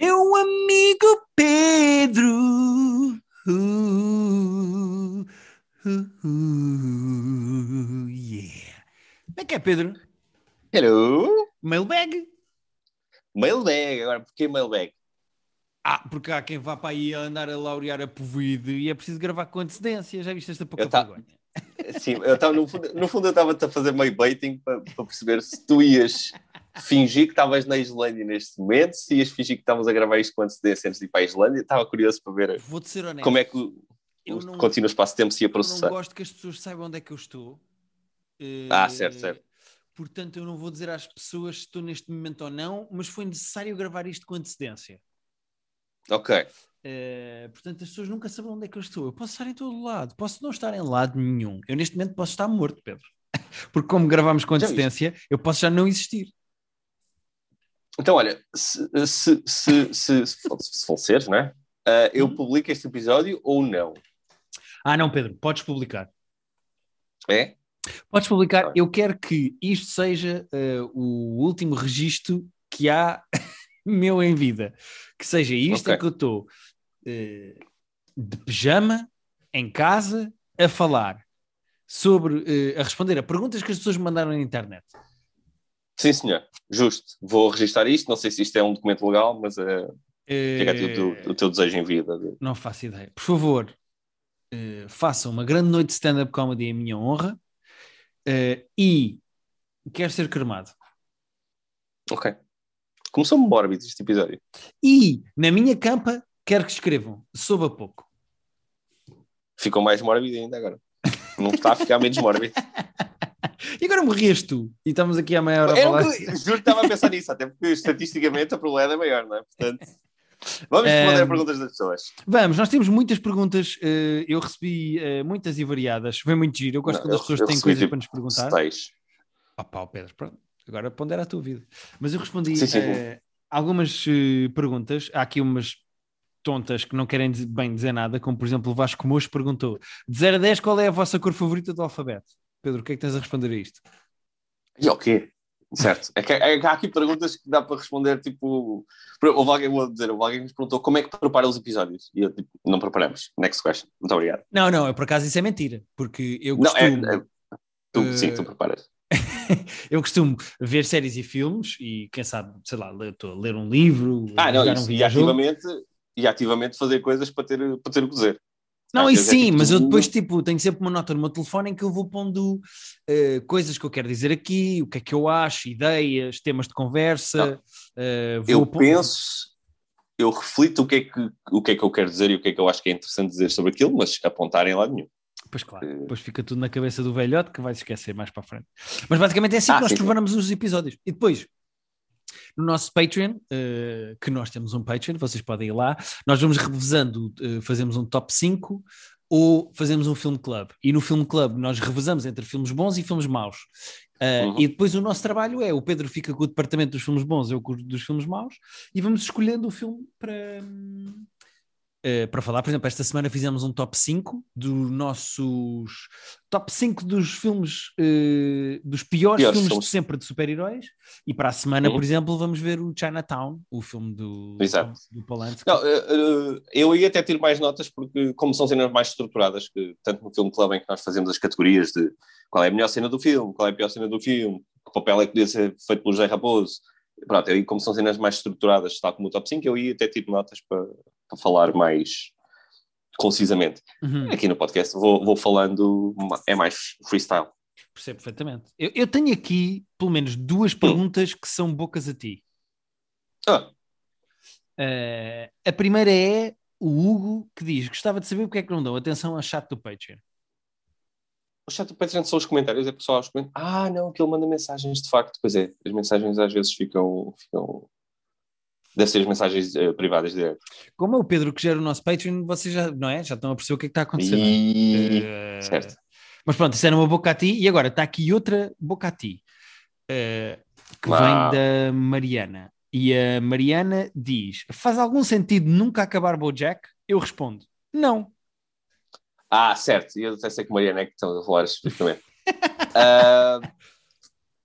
Meu amigo Pedro. Uh, uh, uh, yeah. Como é que é, Pedro? Hello? Mailbag? Mailbag, agora porquê mailbag? Ah, porque há quem vá para aí a andar a laurear a povoído e é preciso gravar com antecedência. Já viste esta pouca tá- vergonha? Sim, eu tava, no, fundo, no fundo eu estava-te a fazer meio baiting para, para perceber se tu ias fingir que estavas na Islândia neste momento, se ias fingir que estavas a gravar isto com antecedência antes de ir para a Islândia. Estava curioso para ver honesto. como é que o, Eu o não- espaço-tempo se ia Eu não processar. gosto que as pessoas saibam onde é que eu estou. Eh, Ah, certo, certo. Portanto, eu não vou dizer às pessoas se estou neste momento ou não, mas foi necessário gravar isto com antecedência. Ok. Eh, portanto, as pessoas nunca saberão onde é que eu estou. Eu posso estar em todo lado, posso não estar em lado nenhum. Eu neste momento posso estar morto, Pedro. Porque como gravámos com viste? antecedência, eu posso já não existir. Então, olha, se, se, se, se, se, faleceres, não é? Ah, eu Uhum. publico este episódio ou não? Ah, não, Pedro, podes publicar. É? Podes publicar. Tá. Eu quero que isto seja eh, o último registro que há meu em vida. Que seja isto Ok. em que eu estou eh, de pijama, em casa, a falar sobre, a responder a perguntas que as pessoas me mandaram na internet. Sim, senhor. Justo. Vou registrar isto. Não sei se isto é um documento legal, mas aqui o teu, desejo em vida. Não faço ideia. Por favor, eh, façam uma grande noite de stand-up comedy em minha honra eh, e quero ser cremado. Ok. Começou mórbido este episódio. E na minha campa quero que escrevam, soube a pouco. Ficou mais mórbido ainda agora. Não está a ficar menos mórbido. E agora morrias tu. E estamos aqui a meia hora a falar. que, juro que estava a pensar nisso, até porque estatisticamente a probabilidade é maior, não é? Portanto, vamos responder Ehm, a perguntas das pessoas. Vamos, nós temos muitas perguntas. eh, eu recebi eh, muitas e variadas. Foi muito giro. Eu gosto Não, quando as pessoas têm coisas tipo, para nos perguntar. Seis. Ah, pá, Pedro, pronto. Agora pondera a tua vida. Mas eu respondi Sim, sim. eh, algumas perguntas. Há aqui umas tontas que não querem bem dizer nada, como por exemplo o Vasco Mocho perguntou: de 0 a 10, qual é a vossa cor favorita do alfabeto? Pedro, o que é que tens a responder a isto? E o quê? Certo. É que, é que há aqui perguntas que dá para responder, tipo... Houve alguém, vou dizer, houve alguém que nos perguntou como é que prepara os episódios. E eu, tipo, não preparamos. Next question. Muito obrigado. Não, não, eu, por acaso isso é mentira, porque eu Não, é, costumo. é- tu, Eh, sim, tu preparas. eu costumo ver séries e filmes e quem sabe, sei lá, ler- ler um livro, Ah, não, jogar um isso, e ativamente, e ativamente fazer coisas para ter, para ter o que dizer. Não, e é sim, tipo mas eu depois tipo, tenho sempre uma nota no meu telefone em que eu vou pondo eh, coisas que eu quero dizer aqui, o que é que eu acho, ideias, temas de conversa. vou eu pon- penso, eu reflito o que, é que, o que é que eu quero dizer e o que é que eu acho que é interessante dizer sobre aquilo, mas apontar em lado nenhum. Pois claro, Eh, depois fica tudo na cabeça do velhote que vai esquecer mais para a frente. Mas basicamente é assim Ah, que nós sim, os episódios. E depois, no nosso Patreon, eh, que nós temos um Patreon, vocês podem ir lá, nós vamos revezando, eh, fazemos um top 5 ou fazemos um filme club. E no filme club nós revezamos entre filmes bons e filmes maus. Eh, Uhum. E depois o nosso trabalho é, o Pedro fica com o departamento dos filmes bons, eu com o dos filmes maus, e vamos escolhendo o filme para... eh, para falar, por exemplo, esta semana fizemos um top 5 dos nossos top 5 dos filmes, eh, dos piores, Piores filmes, filmes. de sempre de super-heróis. E para a semana, Uhum. por exemplo, vamos ver o Chinatown, o filme do, Exato. do Polanski. Não, eh, eu ia até ter mais notas, porque, como são cenas mais estruturadas, que, tanto no filme club em que nós fazemos as categorias de qual é a melhor cena do filme, qual é a pior cena do filme, que papel é que podia ser feito pelo José Raposo. Pronto, eu, como são cenas mais estruturadas, tal como o top 5, eu ia até ter notas para, para falar mais concisamente. Uhum, Aqui no podcast vou, vou falando, é mais freestyle. percebo perfeitamente. Eu, eu tenho aqui, pelo menos, duas perguntas que são bocas a ti. Ah, Eh, a primeira é o Hugo que diz: Gostava de saber porque é que não dão atenção ao chat do Patreon. o chat do Patreon são os comentários, é pessoal os comentários. Ah, não, que ele manda mensagens de facto. Pois é, as mensagens às vezes ficam. ficam... Deve ser as mensagens eh, privadas dele. Como é o Pedro que gera o nosso Patreon, vocês já, não é? já estão a perceber o que é que está a acontecer. não é? E... Eh, certo. Mas pronto, isso era uma boca a ti, e agora está aqui outra boca a ti, eh, que Uau. vem da Mariana. E a Mariana diz: Faz algum sentido nunca acabar Bojack? Eu respondo: Não. Ah, certo. E eu até sei que Mariana é que estamos a falar especificamente. Ah,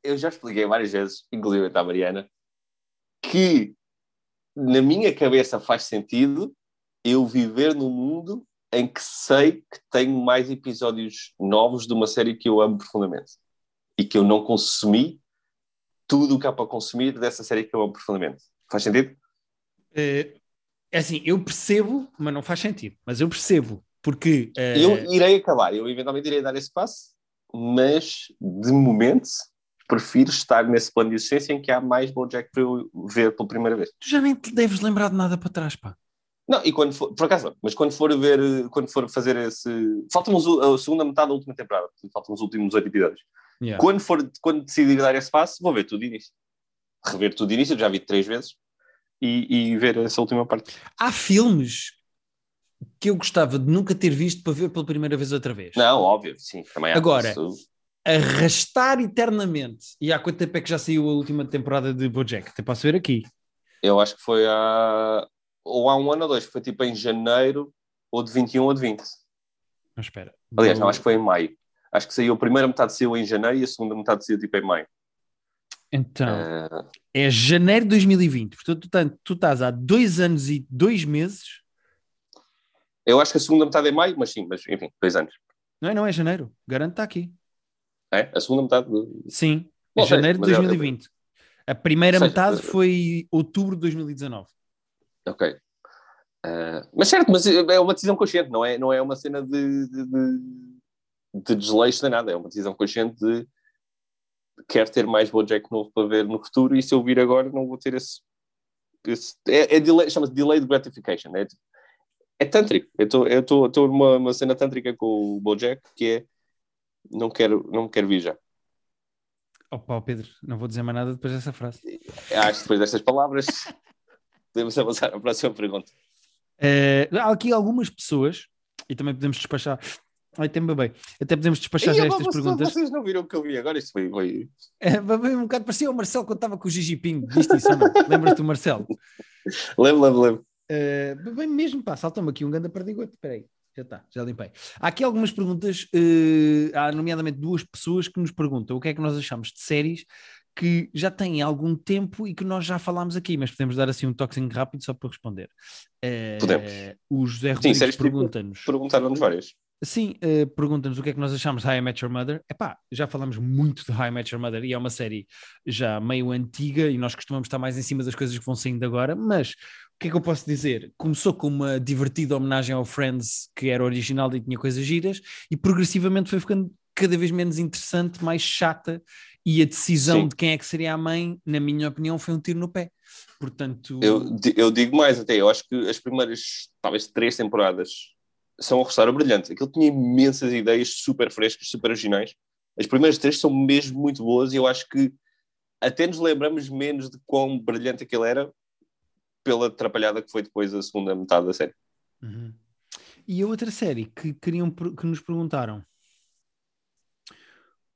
eu já expliquei várias vezes, inclusive à Mariana, que na minha cabeça faz sentido eu viver num mundo em que sei que tenho mais episódios novos de uma série que eu amo profundamente e que eu não consumi tudo o que há para consumir dessa série que eu amo profundamente. Faz sentido? É, é assim, eu percebo, mas não faz sentido. Mas eu percebo, porque. Uh... Eu irei acabar, eu eventualmente irei dar esse passo, mas de momento prefiro estar nesse plano de existência em que há mais Bojack para eu ver pela primeira vez. Tu já nem te deves lembrar de nada para trás, pá. Não, e quando for, por acaso, mas quando for ver, quando for fazer esse. Falta-nos a segunda metade da última temporada, faltam os últimos oito episódios. Yeah. Quando, for, quando decidir dar esse passo, vou ver tudo de início. Rever tudo de início, já vi três vezes, e, e ver essa última parte. Há filmes que eu gostava de nunca ter visto para ver pela primeira vez outra vez. Não, óbvio, sim. Também Agora, arrastar eternamente. E há quanto tempo é que já saiu a última temporada de Bojack? Até posso ver aqui. Eu acho que foi há. Ou há um ano ou dois, foi tipo em janeiro, ou de 21 ou de 20. Não, espera. Aliás, não, acho que foi em maio. Acho que saiu a primeira metade saiu em janeiro e a segunda metade saiu tipo em maio. Então, uh... é janeiro de 2020. Portanto, tu, tu estás há dois anos e dois meses. Eu acho que a segunda metade é maio, mas sim, mas enfim, dois anos. Não é, não é janeiro. Garanto está aqui. É? A segunda metade? De... Sim, Bom, janeiro de 2020. A primeira seja, metade foi outubro de 2019. Ok. Uh, mas certo, mas é uma decisão consciente, não é, não é uma cena de, de, de, de desleixo nem nada, é uma decisão consciente de quer ter mais Bojack novo para ver no futuro e se eu vir agora não vou ter esse. esse é, é delay, chama-se delayed gratification. É, é tântrico. Eu estou numa cena tântrica com o Bojack que é não quero, não quero vir já. Opa, Pedro, não vou dizer mais nada depois dessa frase. Acho que depois destas palavras podemos avançar à próxima pergunta. É, há aqui algumas pessoas, e também podemos despachar. Ai, tem bem. Até podemos despachar já estas perguntas. Vocês não viram o que eu vi agora? Isto foi. foi... É, um bocado parecia o Marcelo quando estava com o Gigi Ping. Viste isso ou não? Lembras-te do Marcelo? lembro, lembro, lembro. Uh, bem mesmo, pá, salta-me aqui um grande perdigoto. Espera aí. Já está, já limpei. Há aqui algumas perguntas, uh, há nomeadamente duas pessoas que nos perguntam o que é que nós achamos de séries que já têm algum tempo e que nós já falámos aqui, mas podemos dar assim um toquezinho rápido só para responder. Uh, podemos. O José Rodrigues tipo, pergunta-nos. Perguntaram-nos várias. Sim, uh, pergunta-nos o que é que nós achamos de High Met Your Mother. Epá, já falamos muito de High Met Your Mother e é uma série já meio antiga e nós costumamos estar mais em cima das coisas que vão saindo agora, mas o que é que eu posso dizer? Começou com uma divertida homenagem ao Friends, que era original e tinha coisas giras, e progressivamente foi ficando cada vez menos interessante, mais chata, e a decisão Sim. de quem é que seria a mãe, na minha opinião, foi um tiro no pé. Portanto. Eu, eu digo mais até, eu acho que as primeiras, talvez três temporadas, são um restauro brilhante. Aquilo tinha imensas ideias super frescas, super originais. As primeiras três são mesmo muito boas e eu acho que até nos lembramos menos de quão brilhante aquilo era pela atrapalhada que foi depois a segunda metade da série. Uhum. E a outra série que, queriam, que nos perguntaram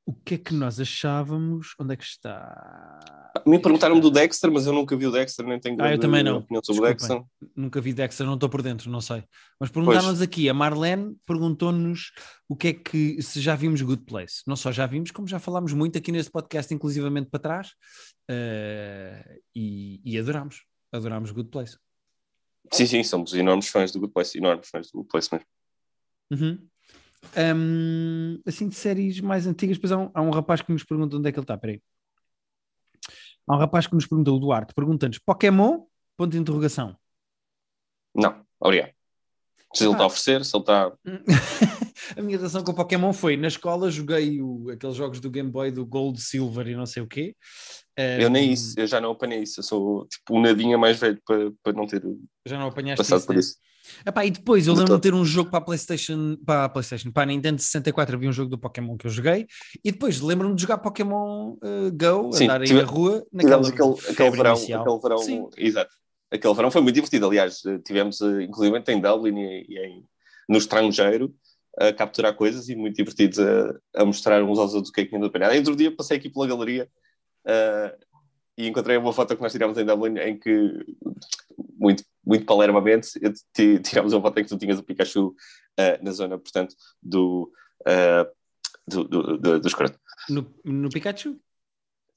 o que é que nós achávamos? Onde é que está? Me perguntaram do Dexter, mas eu nunca vi o Dexter, nem tenho ah, eu também não. opinião sobre o Dexter. Nunca vi Dexter, não estou por dentro, não sei. Mas perguntaram-nos aqui, a Marlene perguntou-nos o que é que, se já vimos Good Place. Não só já vimos, como já falámos muito aqui neste podcast, inclusivamente para trás, uh, e, e adorámos adorámos Good Place. Sim, sim, somos enormes fãs do Good Place, enormes fãs do Good Place mesmo. Uhum. Um, assim, de séries mais antigas, depois há um, há um, rapaz que nos pergunta onde é que ele está, peraí. Há um rapaz que nos pergunta, o Duarte, pergunta-nos, Pokémon? Ponto de interrogação. Não, obrigado. Se ele está a oferecer, se ele está. a minha relação com o Pokémon foi na escola joguei o, aqueles jogos do Game Boy do Gold, Silver e não sei o quê. Eu nem isso, eu já não apanhei isso. Eu sou tipo um nadinha mais velho para, para não ter já não apanhaste passado isso, por né? isso. Epá, e depois eu lembro de ter um jogo para a PlayStation, para a PlayStation, para a Nintendo 64 havia um jogo do Pokémon que eu joguei e depois lembro-me de jogar Pokémon uh, Go, Sim, andar aí na rua, naquela aquele, aquele verão, aquele verão, exato. Aquele verão foi muito divertido. Aliás, eh, tivemos uh, inclusive em Dublin e, e em, no estrangeiro a capturar coisas e muito divertidos a, a mostrar uns aos outros o que é que tinha de apanhar. Outro dia passei aqui pela galeria uh, e encontrei uma foto que nós tirámos em Dublin em que, muito, muito palermamente, tirámos uma foto em que tu tinhas o Pikachu uh, na zona, portanto, do, uh, do, do, do, do escroto. No, no Pikachu?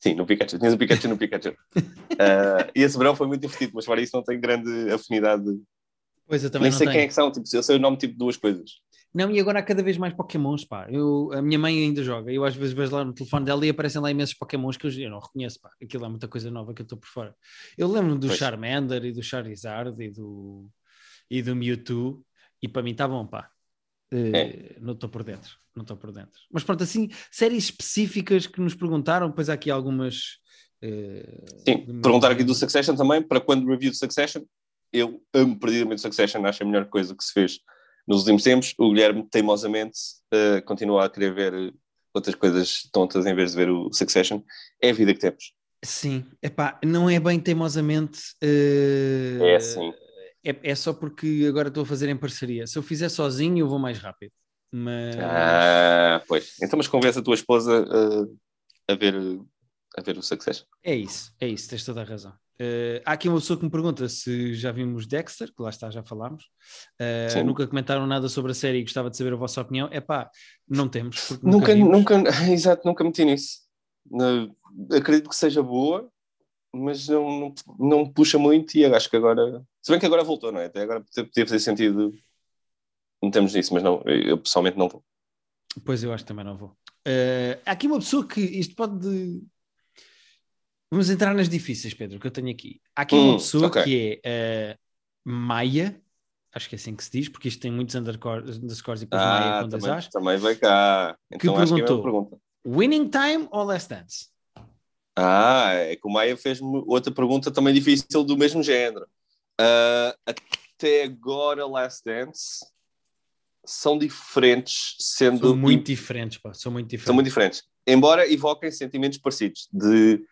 Sim, no Pikachu. Tinhas o Pikachu no Pikachu. uh, e esse verão foi muito divertido, mas para isso não tenho grande afinidade. Pois eu também Nem sei não quem é tenho. que são, tipo, eu sei o nome tipo de duas coisas. Não, e agora há cada vez mais Pokémons, pá. Eu, a minha mãe ainda joga. Eu às vezes vejo lá no telefone dela e aparecem lá imensos Pokémons que eu, eu não reconheço, pá. Aquilo é muita coisa nova que eu estou por fora. Eu lembro do Pois. Charmander e do Charizard e do, e do Mewtwo e para mim está bom, pá. Eh, Não estou por dentro, não estou por dentro. Mas pronto, assim, séries específicas que nos perguntaram, depois há aqui algumas. eh, Sim, de- perguntar aqui do Succession também, para quando review do Succession, eu amo perdidamente Succession, acho a melhor coisa que se fez nos últimos tempos. O Guilherme, teimosamente, eh, continua a querer ver outras coisas tontas em vez de ver o Succession. É a vida que temos. Sim, epá, não é bem teimosamente. eh, É assim. É, é só porque agora estou a fazer em parceria. Se eu fizer sozinho, eu vou mais rápido. Mas Ah, pois. Então, mas convence a tua esposa eh, a, ver, a ver o Succession. é isso, é isso, tens toda a razão. Eh, há aqui uma pessoa que me pergunta se já vimos Dexter, que lá está, já falámos. Sim. nunca comentaram nada sobre a série e gostava de saber a vossa opinião. É pá, não temos. Nunca, vimos. nunca, exato, nunca meti nisso. No- acredito que seja boa, mas não, não, não puxa muito e acho que agora. Se bem que agora voltou, não é? Até agora podia fazer sentido metemos nisso, mas não, eu pessoalmente não vou. Pois eu acho que também não vou. Eh, há aqui uma pessoa que isto pode. Vamos entrar nas difíceis, Pedro, que eu tenho aqui. Há aqui uma Hum, pessoa ok. que é eh, Maia, acho que é assim que se diz, porque isto tem muitos underscore- underscores e depois Maia Ah, com dois também, As. também vai cá. Que Então acho que é a mesma perguntou. pergunta. Winning Time ou Last Dance? Ah, é que o Maia fez-me outra pergunta também difícil do mesmo género. Ah, até agora, Last Dance são diferentes, sendo São muito diferentes, pá, são muito diferentes. são muito diferentes. Embora evoquem sentimentos parecidos. De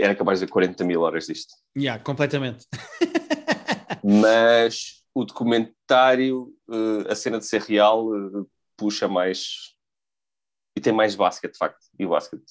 era capaz de ver 40 mil horas disto. Yeah, completamente. Mas o documentário, eh, a cena de ser real, eh, puxa mais e tem mais basquete, de facto. E o basquete,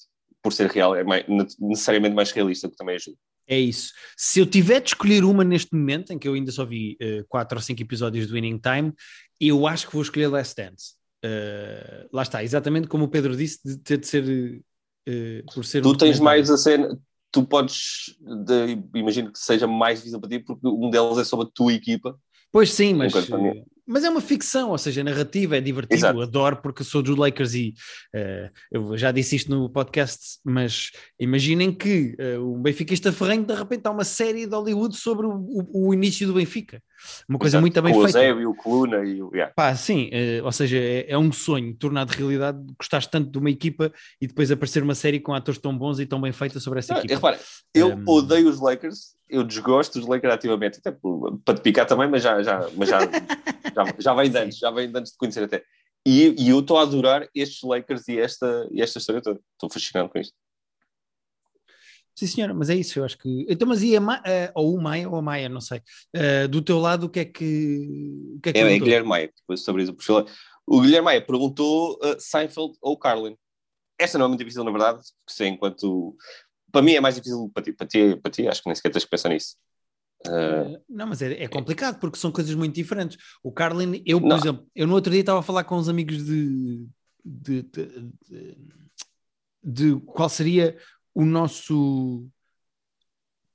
por ser real, é mais- necessariamente mais realista, o que também ajuda. É isso. Se eu tiver de escolher uma neste momento, em que eu ainda só vi eh, quatro ou cinco episódios do Winning Time, eu acho que vou escolher Last Dance. Eh, lá está, exatamente como o Pedro disse, de ter de ser eh, por ser um Tu tens documentário. mais a cena, tu podes, de- imagino que seja mais visível para ti, porque um deles é sobre a tua equipa. Pois sim, mas, eh, mas é uma ficção, ou seja, a narrativa é divertido, Exato. adoro porque sou dos Lakers e eh, eu já disse isto no podcast, mas imaginem que eh, o Benfiquista ferrenho de repente há uma série de Hollywood sobre o, o- o início do Benfica. Uma coisa Exato. muito bem o feita. Eusébio, o Coluna e o. Yeah. Pá, sim, eh, ou seja, é, é um sonho tornado realidade, gostaste tanto de uma equipa e depois aparecer uma série com atores tão bons e tão bem feita sobre essa Não, equipa. e repara, eu Um, odeio os Lakers, eu desgosto dos Lakers ativamente, até por- para te picar também, mas já, já, mas já, já, já vem de antes, já vem de antes de conhecer até. E, e eu estou a adorar estes Lakers e esta, e esta história toda. Estou fascinado com isto. Sim, senhora, mas é isso, eu acho que. Então, mas e a Ma... ou o Maia ou a Maia, não sei. Eh, do teu lado, o que é que. O que é que É, é? Guilherme Maia, depois sobre isso perfil. O Guilherme Maia perguntou uh, Seinfeld ou Carlin. Esta não é muito difícil, na verdade, porque sei enquanto. Para mim é mais difícil para ti, para ti, para ti acho que nem sequer tens que pensar nisso. Uh, Não, mas é, é complicado porque são coisas muito diferentes. O Carlin, eu, por Não. exemplo, eu no outro dia estava a falar com uns amigos de, de, de- de- de qual seria o nosso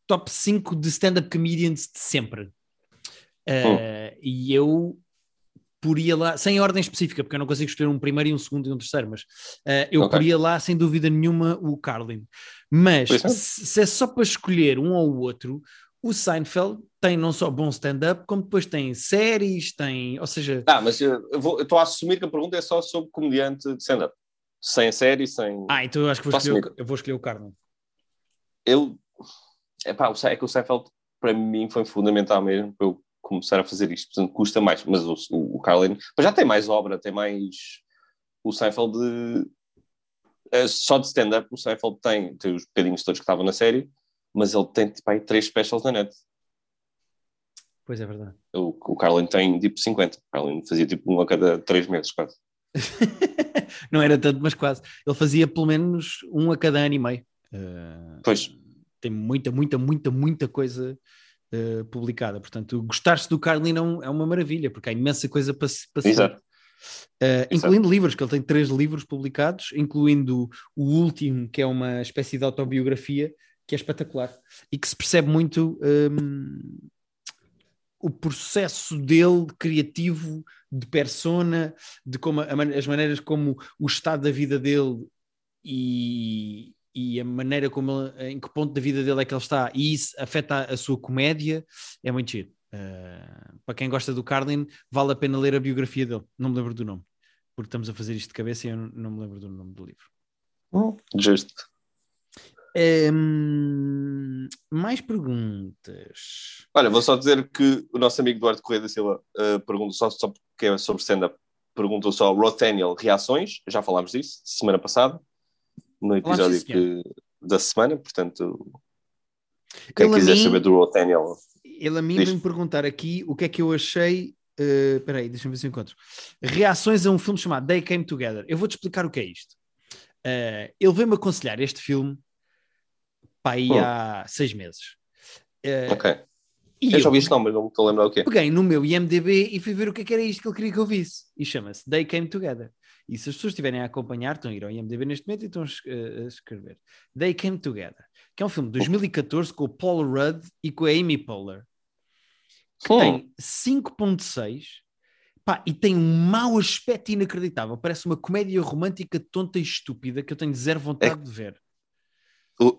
top 5 de stand-up comedians de sempre. Eh, E eu poria lá, sem ordem específica, porque eu não consigo escolher um primeiro e um segundo e um terceiro, mas eh, eu Ok. poria lá sem dúvida nenhuma o Carlin. Mas é. se, se é só para escolher um ou o outro, o Seinfeld tem não só bom stand-up, como depois tem séries, tem, ou seja, ah, mas uh, eu estou a assumir que a pergunta é só sobre comediante de stand-up. Sem série, sem. ah, então eu acho que vou escolher, o- eu vou escolher o Carlin. Eu. Epá, é que o Seinfeld para mim foi fundamental mesmo para eu começar a fazer isto. Portanto, custa mais. Mas o, o, Carlin mas já tem mais obra, tem mais. O Seinfeld. eh, só de stand-up, o Seinfeld tem, tem os bocadinhos todos que estavam na série, mas ele tem tipo, aí três specials na net. Pois é verdade. O, o Carlin tem tipo 50. O Carlin fazia tipo um a cada três meses quase. não era tanto, mas quase. Ele fazia pelo menos um a cada ano e meio. Eh, Pois. tem muita, muita, muita, muita coisa eh, publicada. Portanto, gostar-se do Carlin é, um- é uma maravilha, porque há imensa coisa para se. Exato. Uh, incluindo livros, que ele tem três livros publicados, incluindo o último, que é uma espécie de autobiografia, que é espetacular e que se percebe muito um, o processo dele criativo, de persona, de como a, as maneiras como o estado da vida dele e, e a maneira como ele, em que ponto da vida dele é que ele está, e isso afeta a, a sua comédia, é muito giro. Uh, para quem gosta do Carlin, vale a pena ler a biografia dele. Não me lembro do nome, porque estamos a fazer isto de cabeça e eu não, não me lembro do nome do livro. Hum, justo. Um, mais perguntas. Olha, vou só dizer que o nosso amigo Eduardo Correia da Silva uh, pergunta só, só porque é sobre stand-up. Perguntou só Rothaniel reações, já falámos disso semana passada, no episódio que, da semana, portanto, quem ele quiser mim, saber do Rothaniel. Ele a mim vem perguntar aqui o que é que eu achei. Uh, espera aí, deixa-me ver se eu encontro. Reações a um filme chamado They Came Together. Eu vou-te explicar o que é isto. Uh, ele veio-me aconselhar este filme para aí hum. há seis meses. Uh, ok. Eu, já vi este nome, mas não me estou a lembrar o quê. Peguei no meu IMDB e fui ver o que, é que era isto que ele queria que eu visse. E chama-se They Came Together. E se as pessoas estiverem a acompanhar, estão a ir ao IMDB neste momento e estão a escrever. They Came Together, que é um filme de 2014 com o Paul Rudd e com a Amy Poehler, que hum. tem 5.6 Pá, e tem um mau aspecto inacreditável. Parece uma comédia romântica tonta e estúpida que eu tenho zero vontade é, de ver.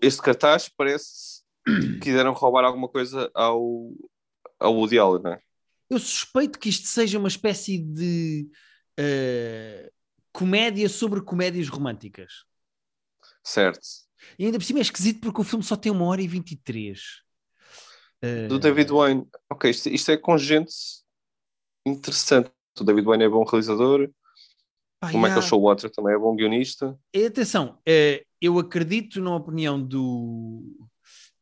Este cartaz parece que quiseram roubar alguma coisa ao, ao Woody Allen, não é? Eu suspeito que isto seja uma espécie de uh, comédia sobre comédias românticas. Certo. E ainda por cima é esquisito porque o filme só tem uma hora e 23. Uh... Do David Wayne. Ok, isto, isto é com gente interessante. O David Wayne é bom realizador. Pá, o Michael Showalter também é bom guionista. E atenção, uh, eu acredito na opinião do,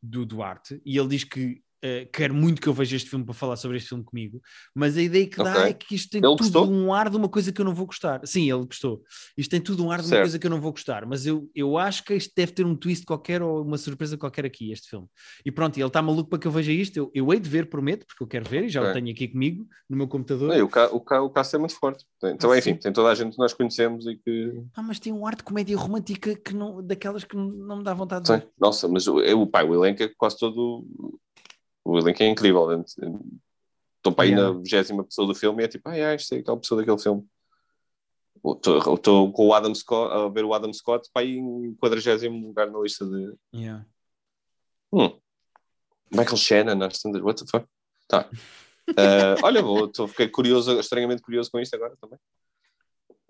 do Duarte, e ele diz que uh, quer muito que eu veja este filme para falar sobre este filme comigo, mas a ideia que dá okay. é que isto tem ele tudo gostou? um ar de uma coisa que eu não vou gostar. Sim, ele gostou. Isto tem tudo um ar de certo. uma coisa que eu não vou gostar, mas eu, eu acho que isto deve ter um twist qualquer ou uma surpresa qualquer aqui, este filme. E pronto, ele está maluco para que eu veja isto. Eu, eu hei de ver, prometo, porque eu quero ver e já okay. o tenho aqui comigo no meu computador. o, ca, o, ca, o caso é muito forte. Então, ah, enfim, tem toda a gente que nós conhecemos e que. Ah, mas tem um ar de comédia romântica que não, daquelas que não me dá vontade de ver. Nossa, mas o, o pai, o elenco é quase todo o elenco é incrível. Estou para aí yeah. na vigésima pessoa do filme e é tipo, ah, é, isto é aquela pessoa daquele filme. Estou com o Adam Scott, a ver o Adam Scott para aí em 40 lugar na lista de. Yeah. Hum. Michael Shannon, what the fuck? Tá. Uh, olha, vou, tô, fiquei curioso, estranhamente curioso com isto agora também.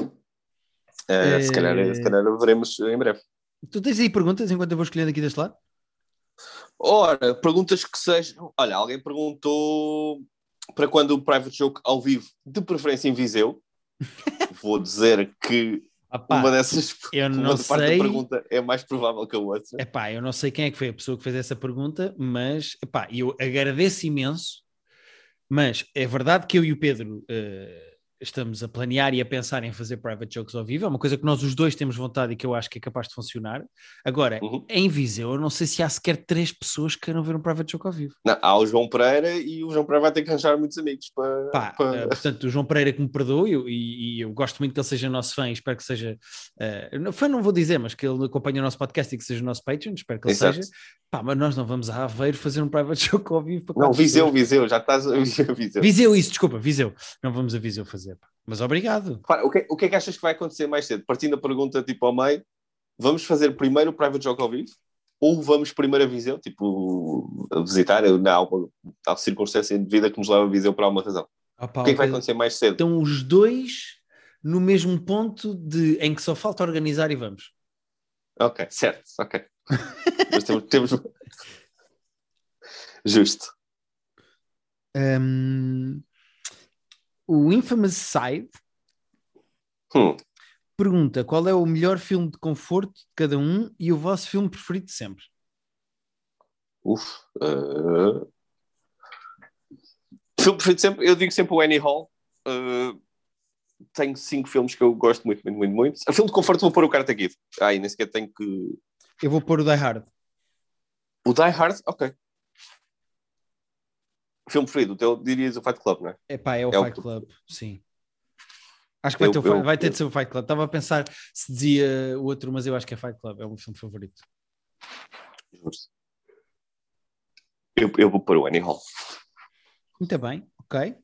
Uh, é... se, calhar, se calhar veremos em breve. Tu tens aí perguntas enquanto eu vou escolhendo aqui deste lado? Ora, perguntas que sejam. Olha, alguém perguntou para quando o Private Joke ao vivo, de preferência em Viseu. Vou dizer que uma dessas eu não uma sei... parte da pergunta é mais provável que a outra. Epá, eu não sei quem é que foi a pessoa que fez essa pergunta, mas epá, eu agradeço imenso. Mas é verdade que eu e o Pedro uh, estamos a planear e a pensar em fazer private jokes ao vivo, é uma coisa que nós os dois temos vontade e que eu acho que é capaz de funcionar. Agora, uhum. em Viseu, eu não sei se há sequer três pessoas que queiram ver um private joke ao vivo. Não, há o João Pereira e o João Pereira vai ter que arranjar muitos amigos para. Pá, para... Uh, portanto, o João Pereira que me perdoe e, e, eu gosto muito que ele seja nosso fã e espero que seja. Uh, fã não vou dizer, mas que ele acompanhe o nosso podcast e que seja o nosso Patreon, espero que ele Exato. seja. Pá, mas nós não vamos a Aveiro fazer um private joke ao vivo para Não, Viseu, pessoas. Viseu, já estás a Viseu, Viseu. Viseu, isso, desculpa, Viseu. Não vamos a Viseu fazer. Pá. Mas obrigado. o, que, o que é que achas que vai acontecer mais cedo? Partindo da pergunta tipo ao meio, vamos fazer primeiro o private joke ao vivo? Ou vamos primeiro a Viseu, tipo, a visitar? Não, há uma circunstância de vida que nos leva a Viseu por alguma razão. O que é que vai acontecer mais cedo? Estão os dois no mesmo ponto de, em que só falta organizar e vamos. Ok, certo, ok. Mas temos, temos... Justo. Um, o Infamous Side hum. pergunta qual é o melhor filme de conforto de cada um e o vosso filme preferido de sempre. Uf. Uh... Filme preferido de sempre, eu digo sempre o Annie Hall. Uh... Tenho cinco filmes que eu gosto muito, muito, muito, muito. A filme de conforto vou pôr o Karate Kid. Ai, nem sequer tenho que. Eu vou pôr o Die Hard. O Die Hard? Ok filme preferido, o teu dirias o Fight Club, não é? Epá, é o é Fight o... Club, sim. Acho que vai, Eu- ter, eu- vai ter eu- de ser o Fight Club. Estava a pensar se dizia o outro, mas eu acho que é Fight Club. É o meu filme favorito. Justo. Eu, eu vou para o Annie Hall. Muito bem, ok.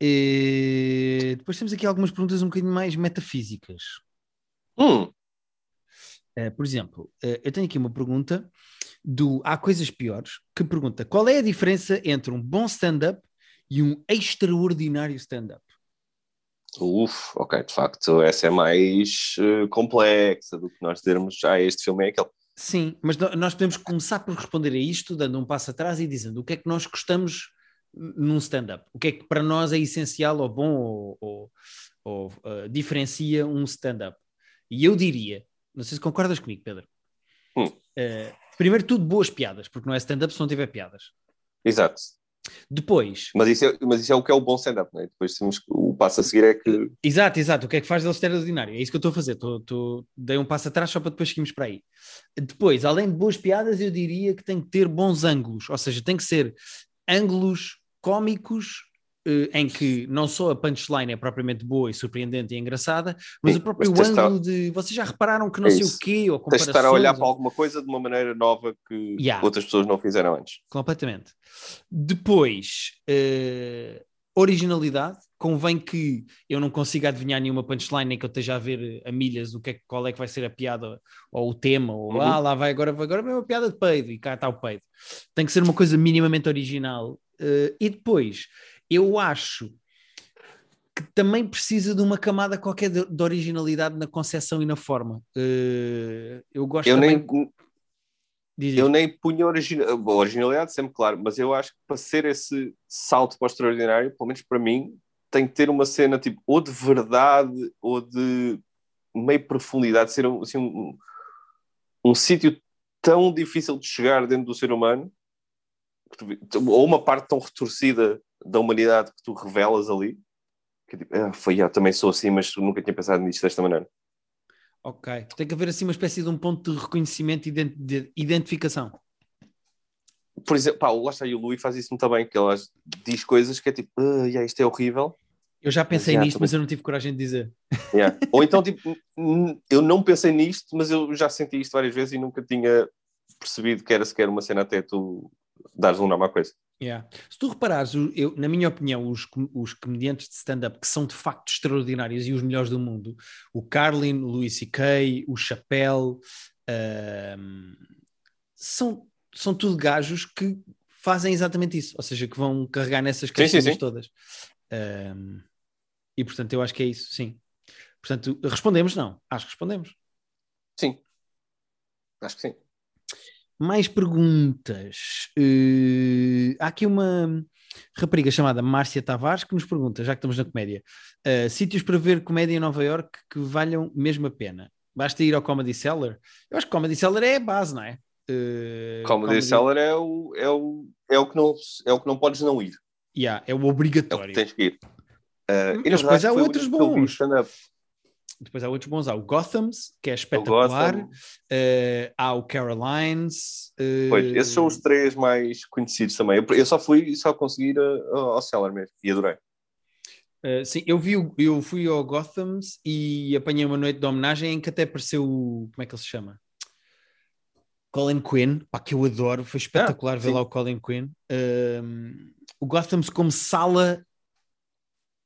E depois temos aqui algumas perguntas um bocadinho mais metafísicas. Hum, Eh, por exemplo, eh, eu tenho aqui uma pergunta do Há Coisas Piores, que pergunta qual é a diferença entre um bom stand-up e um extraordinário stand-up? uf, ok, de facto, essa é mais eh, complexa do que nós dizermos. Ah, este filme é aquele. Sim, mas nós podemos começar por responder a isto, dando um passo atrás e dizendo o que é que nós gostamos num stand-up, o que é que para nós é essencial ou bom ou, ou- ou, eh, diferencia um stand-up. E eu diria, não sei se concordas comigo, Pedro. Hum. Eh, primeiro tudo, boas piadas, porque não é stand-up se não tiver piadas. Exato. Depois, Mas isso, é, mas isso é o que é o bom stand-up, não é? Depois temos que- o passo a seguir é que. Exato, exato. O que é que faz dele extraordinário? É isso que eu estou a fazer. Estou, estou- Dei um passo atrás só para depois seguirmos para aí. Depois, além de boas piadas, eu diria que tem que ter bons ângulos. Ou seja, tem que ser ângulos cómicos em que não só a punchline é propriamente boa e surpreendente e engraçada, mas Sim, o próprio mas ângulo de vocês já repararam que não É sei o quê, ou Tens de estar a comparações, olhar para alguma coisa de uma maneira nova que Yeah. outras pessoas não fizeram antes. Completamente. Depois, eh, originalidade. Convém que eu não consiga adivinhar nenhuma punchline, nem que eu esteja a ver a milhas o que é, qual é que vai ser a piada ou o tema, ou Uhum. ah, lá vai agora, vai agora vem uma piada de peido e cá está o peido. Tem que ser uma coisa minimamente original. Eh, e depois, eu acho que também precisa de uma camada qualquer de, de originalidade na concepção e na forma. Eh, eu gosto Eu também... nem, eu nem punha originalidade, sempre claro, mas eu acho que para ser esse salto para o extraordinário, pelo menos para mim, tem que ter uma cena tipo ou de verdade ou de meio profundidade, ser um, assim, um, um sítio tão difícil de chegar dentro do ser humano, tu- ou uma parte tão retorcida da humanidade que tu revelas ali, que tipo, ah, foi, eu também sou assim, mas nunca tinha pensado nisto desta maneira. Ok. Tem que haver assim uma espécie de um ponto de reconhecimento e de identificação. por exemplo, pá, lá está aí o Louis faz isso muito bem, que ele diz coisas que é tipo, ah, yeah, isto é horrível. Eu já pensei já, nisto, também- mas eu não tive coragem de dizer. Yeah. Ou então, tipo, "Hum, eu não pensei nisto, mas eu já senti isto várias vezes e nunca tinha percebido que era sequer uma cena até tu dares um nome à coisa. Yeah. Se tu reparares, eu, na minha opinião, os, os comediantes de stand-up que são de facto extraordinários e os melhores do mundo, o Carlin, o Louis C.K., o Chappelle, ahm, são, são tudo gajos que fazem exatamente isso, ou seja, que vão carregar nessas sim. todas. Ahm, e portanto, eu acho que é isso, sim. Portanto, respondemos não, acho que respondemos. Sim. Acho que sim. Mais perguntas. Eh, há aqui uma rapariga chamada Márcia Tavares que nos pergunta, já que estamos na comédia, eh, sítios para ver comédia em Nova York que valham mesmo a pena. Basta ir ao Comedy Cellar? Eu acho que Comedy Cellar é a base, não é? Eh, Comedy Cellar é o, é, o, é, o que não, é o que não podes não ir. Yeah, é o É o que obrigatório. tens que ir. Na Mas depois há outros bons. Depois há outros bons. Há o Gothams, que é O espetacular. Gotham. Eh, há o Carolines. eh, Pois, esses são os três mais conhecidos também. Eu, eu só fui e só consegui ir a- ao Cellar mesmo. E adorei. Uh, sim, eu vi, o- eu fui ao Gothams e apanhei uma noite de homenagem em que até apareceu o, como é que ele se chama? Colin Quinn, pá, que eu adoro, foi espetacular ver sim. lá o Colin Quinn. Um, o Gothams como sala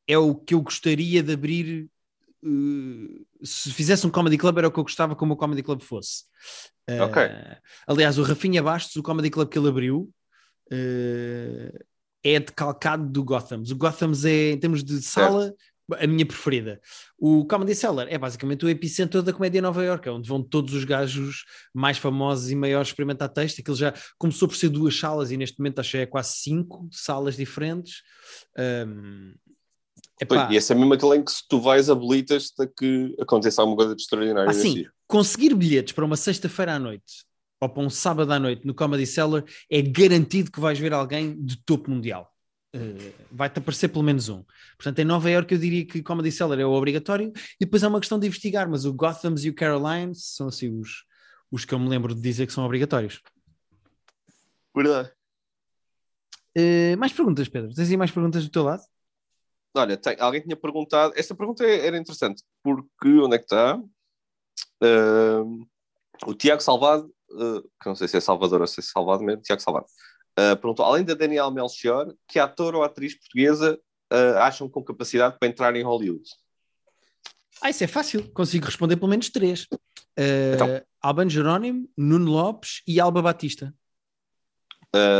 é o que eu gostaria de abrir uh, se fizesse um comedy club era o que eu gostava que o comedy club fosse. Uh. Aliás, o Rafinha Bastos, o comedy club que ele abriu, uh, é decalcado do Gothams. O Gothams é, em termos de sala, a minha preferida. O Comedy Cellar é basicamente o epicentro da comédia em Nova York, é onde vão todos os gajos mais famosos e maiores experimentar texto. Aquilo já começou por ser duas salas e neste momento acho que é quase cinco salas diferentes. Um, epá, Pois, e esse é mesmo aquele em que se tu vais habilitas-te a que aconteça alguma coisa de extraordinário nesse sim. dia. conseguir bilhetes para uma sexta-feira à noite ou para um sábado à noite no Comedy Cellar é garantido que vais ver alguém de topo mundial. Uh, vai-te aparecer pelo menos um. Portanto, em Nova York eu diria que Comedy Cellar é o obrigatório e depois é uma questão de investigar, mas o Gothams e o Carolines são assim os, os que eu me lembro de dizer que são obrigatórios. Verdade. Uh, mais perguntas, Pedro? Tens aí mais perguntas do teu lado? Olha, tem, alguém tinha perguntado. Esta pergunta era interessante, porque onde é que está? Uh, o Tiago Salvado, uh, que não sei se é Salvador ou se é Salvado mesmo, Tiago Salvado, uh, perguntou: além da Daniel Melchior, que ator ou atriz portuguesa acham com capacidade para entrar em Hollywood? Ah, isso é fácil, consigo responder pelo menos três: então. Alban Jerónimo, Nuno Lopes e Alba Batista.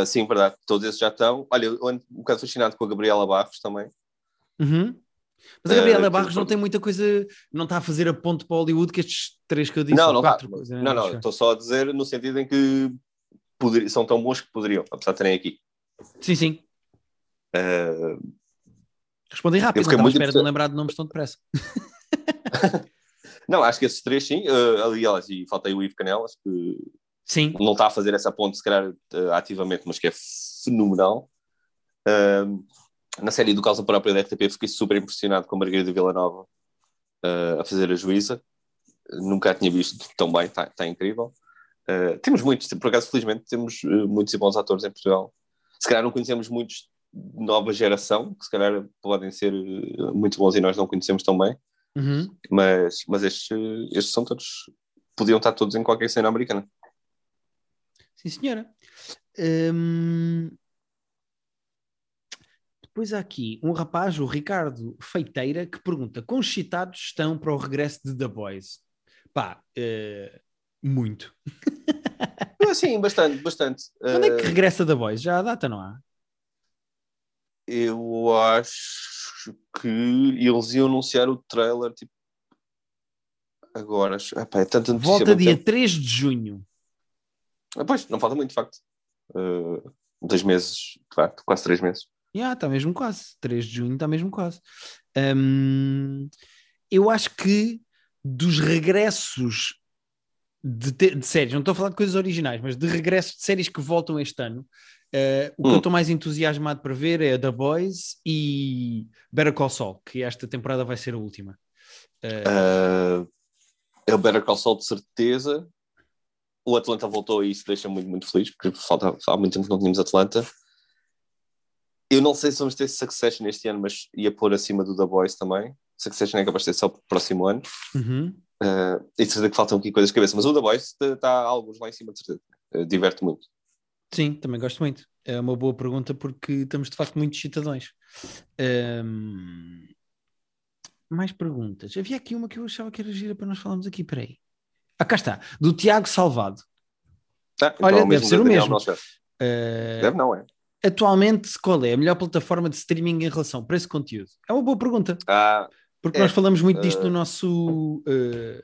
Sim, verdade. Todos esses já estão. Olha, eu ando um bocado fascinado com a Gabriela Barros também. Uhum. Mas a Gabriela uh, Barros não tem muita coisa, não está a fazer a ponte para Hollywood que estes três que eu disse. Não, não quatro tá. coisas, Não, não, estou só a dizer no sentido em que poder, são tão bons que poderiam, apesar de terem aqui. Sim, sim. Uh... Respondi rápido, não à espera de lembrar de nomes tão depressa. não, acho que esses três sim. Uh, aliás, e faltei o Ivo Canelas, que Sim. Não está a fazer essa ponte, se calhar, uh, ativamente, mas que é fenomenal. Uh, na série do Causa Própria da RTP fiquei super impressionado com a Margarida Villanova uh, a fazer a juíza. Nunca a tinha visto tão bem, está tá incrível. Uh, temos muitos, por acaso, felizmente, temos uh, muitos e bons atores em Portugal. Se calhar não conhecemos muitos de nova geração, que se calhar podem ser muito bons e nós não conhecemos tão bem, uhum. mas, mas estes, estes são todos, podiam estar todos em qualquer cena americana. Sim, senhora. Hum... Depois há aqui um rapaz, o Ricardo Feiteira, que pergunta: quão excitados estão para o regresso de The Boys? Pá, uh, muito. Sim, bastante, bastante. Quando é que regressa The Boys? Já há data, não há? Eu acho que eles iam anunciar o trailer tipo agora. Epá, é tanta Volta dia tempo. 3 de junho. Ah, pois, não falta muito, de facto. Uh, dois meses, claro, quase três meses. Já, yeah, está mesmo quase. 3 de junho está mesmo quase. Um, eu acho que dos regressos de, de, séries, não estou a falar de coisas originais, mas de regresso de séries que voltam este ano, uh, o que hum. eu estou mais entusiasmado para ver é The Boys e Better Call Saul, que esta temporada vai ser a última. Uh... é o Better Call Saul de certeza. O Atlanta voltou e isso deixa muito, muito feliz, porque falta, há muito tempo que não tínhamos Atlanta. Eu não sei se vamos ter Succession este ano, mas ia pôr acima do The Boys também. Succession é capaz de ter só para o próximo ano. Uhum. Uh, e certeza que faltam aqui coisas de cabeça, mas o The Boys está alguns lá em cima de certeza. Uh, diverte muito. Sim, também gosto muito. É uma boa pergunta porque estamos de facto muito excitadões. Um... Mais perguntas. Havia aqui uma que eu achava que era gira para nós falarmos aqui. Peraí. Ah, cá está. Do Tiago Salvado. Ah, então Olha, deve ser o mesmo. Uh... Deve não, é? Atualmente, qual é a melhor plataforma de streaming em relação a preço-conteúdo? É uma boa pergunta. Ah, porque é, nós falamos muito disto uh... no nosso uh,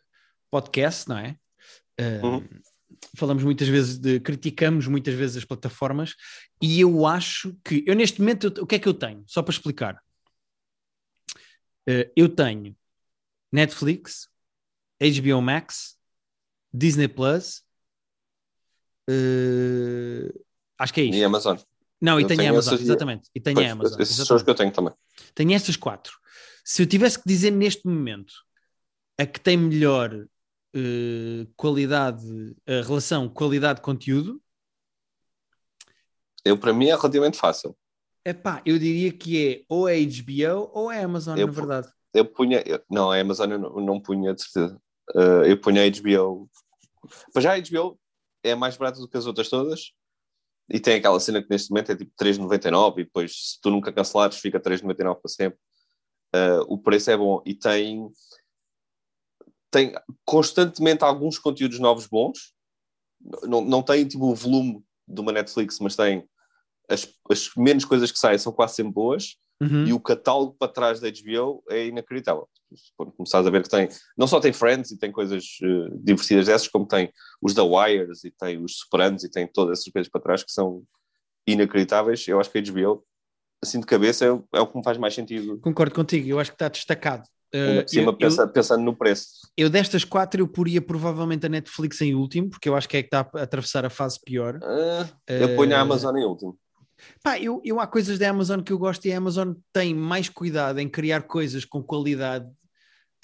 podcast, não é? Uh, uhum. Falamos muitas vezes de. criticamos muitas vezes as plataformas e eu acho que. Eu, neste momento, eu, o que é que eu tenho? Só para explicar. eu tenho Netflix, HBO Max, Disney Plus. acho que é isto. E Amazon. Não, e tenho a Amazon, exatamente. E tenho pois, a Amazon. Esses são os que eu tenho também. Tenho estas quatro. Se eu tivesse que dizer neste momento a que tem melhor uh, qualidade, a relação qualidade-conteúdo. Eu, para mim, é relativamente fácil. Epá, eu diria que é ou a HBO ou a Amazon, eu, na verdade. Eu punha, eu, não, a Amazon eu não, não punha de certeza. Uh, eu punha a HBO. Para já a HBO é mais barata do que as outras todas e tem aquela cena que neste momento é tipo 3,99 e depois se tu nunca cancelares fica 3,99 para sempre. Uh, o preço é bom e tem, tem constantemente alguns conteúdos novos bons. Não, não tem tipo o volume de uma Netflix, mas tem as, as menos coisas que saem são quase sempre boas uhum. e o catálogo para trás da HBO é inacreditável. Quando começares a ver que tem, não só tem Friends e tem coisas uh, divertidas dessas, como tem os The Wires e tem os Sopranos e tem todas essas coisas para trás que são inacreditáveis. Eu acho que a HBO, assim de cabeça, é, é o que me faz mais sentido. Concordo contigo, eu acho que está destacado. Uh, cima, eu, pensa, eu, pensando no preço. Eu destas quatro eu poria provavelmente a Netflix em último, porque eu acho que é que está a atravessar a fase pior. Uh, eu ponho a Amazon em último. Pá, eu, eu há coisas da Amazon que eu gosto e a Amazon tem mais cuidado em criar coisas com qualidade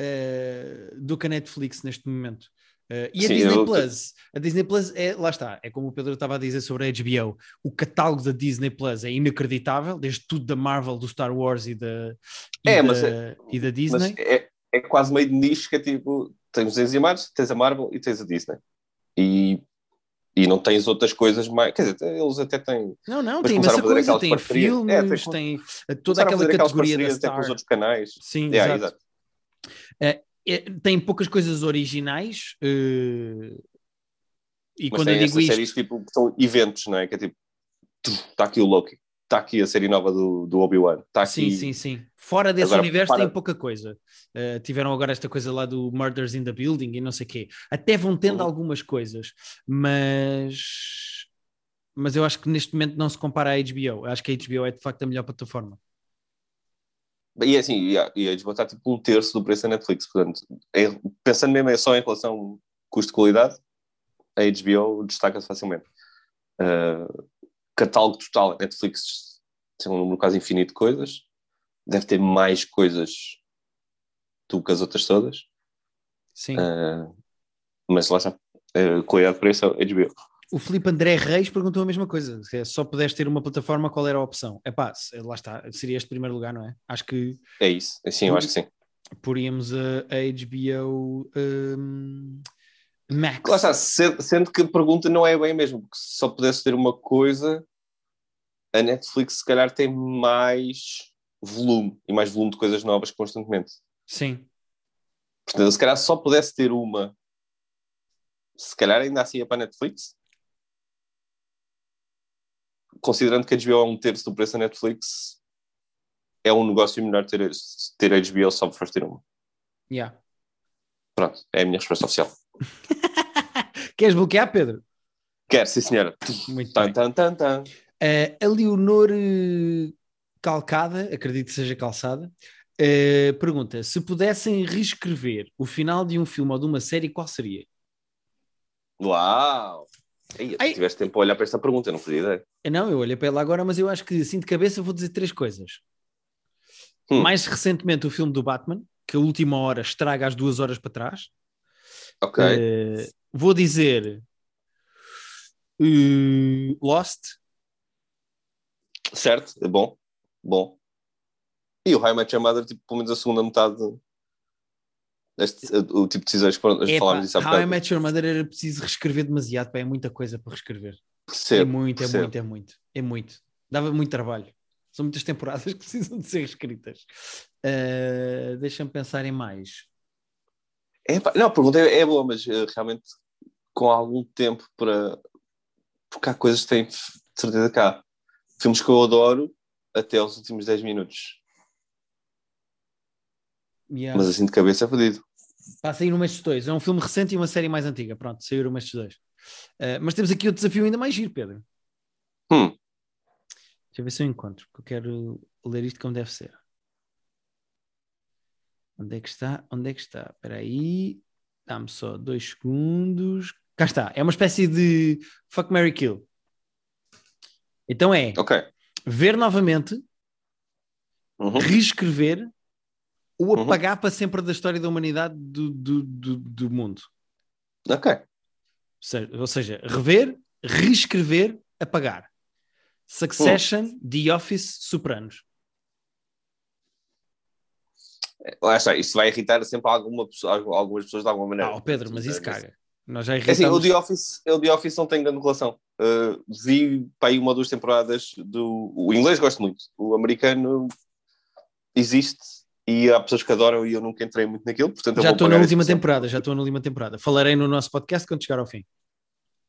uh, do que a Netflix neste momento. Uh, e a Sim, Disney eu- Plus, a Disney Plus é, lá está, é como o Pedro estava a dizer sobre a HBO, o catálogo da Disney Plus é inacreditável, desde tudo da Marvel, do Star Wars e da, e É, da, mas e da Disney. é, é quase meio de nicho que é tipo: tens os desenhos animados, tens a Marvel e tens a Disney. E, e não tens outras coisas mais. Quer dizer, eles até têm. Não, não, tem imensa coisa, tem parcerias. filmes, É, tens- tem toda aquela categoria da parcerias até com Star. os outros canais. Sim, Yeah, exato. exato. É, tem poucas coisas originais eh, e Mas quando tem eu digo isto, séries tipo, são eventos, não é? Que é tipo: está aqui o Loki, está aqui a série nova do, do Obi-Wan, está aqui. sim, sim, sim. Fora desse Agora, universo para- tem pouca coisa. Eh, tiveram agora esta coisa lá do Murders in the Building e não sei o quê. Até vão tendo Uhum. algumas coisas, mas mas eu acho que neste momento não se compara à HBO. Eu acho que a HBO é de facto a melhor plataforma. E é assim, e a, e a HBO está tipo um terço do preço da Netflix. Portanto, é- pensando mesmo é só em relação custo-qualidade, a HBO destaca-se facilmente. Uh, catálogo total, a Netflix tem um número quase infinito de coisas, deve ter mais coisas do que as outras todas, Sim. uh, mas lá está, uh, qualidade de preço é HBO. O Filipe André Reis perguntou a mesma coisa. Se só pudeste ter uma plataforma, qual era a opção? É pá, lá está, seria este primeiro lugar, não é? Acho que É isso, sim, eu acho que sim. poríamos a, a HBO hum, Max. Lá está, sendo, que a pergunta não é bem mesmo, porque se só pudesse ter uma coisa, a Netflix se calhar tem mais volume e mais volume de coisas novas constantemente. Sim, Portanto, se calhar só pudesse ter uma, se calhar ainda assim ia para a Netflix. Considerando que a HBO é um terço do preço da Netflix, é um negócio melhor ter, ter a HBO só para ter uma. yeah. Pronto, é a minha resposta oficial. Queres bloquear, Pedro? Quer, sim senhora. Muito Tan, bem. tan, tan, tan. Eh, a Leonor eh, Calcada, acredito que seja calçada, eh, pergunta: se pudessem reescrever o final de um filme ou de uma série, qual seria? Uau! Ei, Ai. se tiveste tempo a olhar para esta pergunta, eu não fazia ideia. Não, eu olhei para ela agora, mas eu acho que assim de cabeça vou dizer três coisas. Hum. Mais recentemente, o filme do Batman, que a última hora estraga as duas horas para trás. Ok. Eh, vou dizer eh, Lost. Certo, é bom. Bom. E o High Match Your Mother, tipo, pelo menos a segunda metade deste, o tipo de decisões que falámos disso há How I. Met Your Mother era preciso reescrever demasiado, pá, é muita coisa para reescrever. É Percebo, muito, é percebo. muito, é muito, é muito. Dava muito trabalho. São muitas temporadas que precisam de ser escritas. Uh, Deixa-me pensar em mais. É, não, a pergunta é, é boa, mas eh, realmente com algum tempo para. Porque há coisas que têm de certeza cá. Filmes que eu adoro até os últimos 10 minutos. Yeah. Mas assim de cabeça é fodido. Pá, saíram estes dois. É um filme recente e uma série mais antiga. Pronto, saíram estes dois. Uh, mas temos aqui outro desafio ainda mais giro, Pedro. Hum, Deixa eu ver se eu encontro, porque eu quero ler isto como deve ser. Onde é que está? Onde é que está? Espera aí. Dá-me só dois segundos. Cá está. É uma espécie de fuck, Mary kill. Então é ok. ver novamente, Uhum. reescrever ou Uhum. apagar para sempre da história da humanidade do, do, do, do mundo. Ok. Ou seja, ou seja, rever, reescrever, apagar. Succession, The Office, Sopranos. Lá está, isto vai irritar sempre alguma pessoa, algumas pessoas de alguma maneira. Ah, Pedro, mas isso caga. Nós já É assim, o irritamos. The Office, o The Office não tem grande relação. Uh, vi para aí uma ou duas temporadas do. O inglês gosto muito. O americano existe e há pessoas que adoram e eu nunca entrei muito naquilo. Portanto, Já estou na última temporada, já estou na última temporada. Falarei no nosso podcast quando chegar ao fim.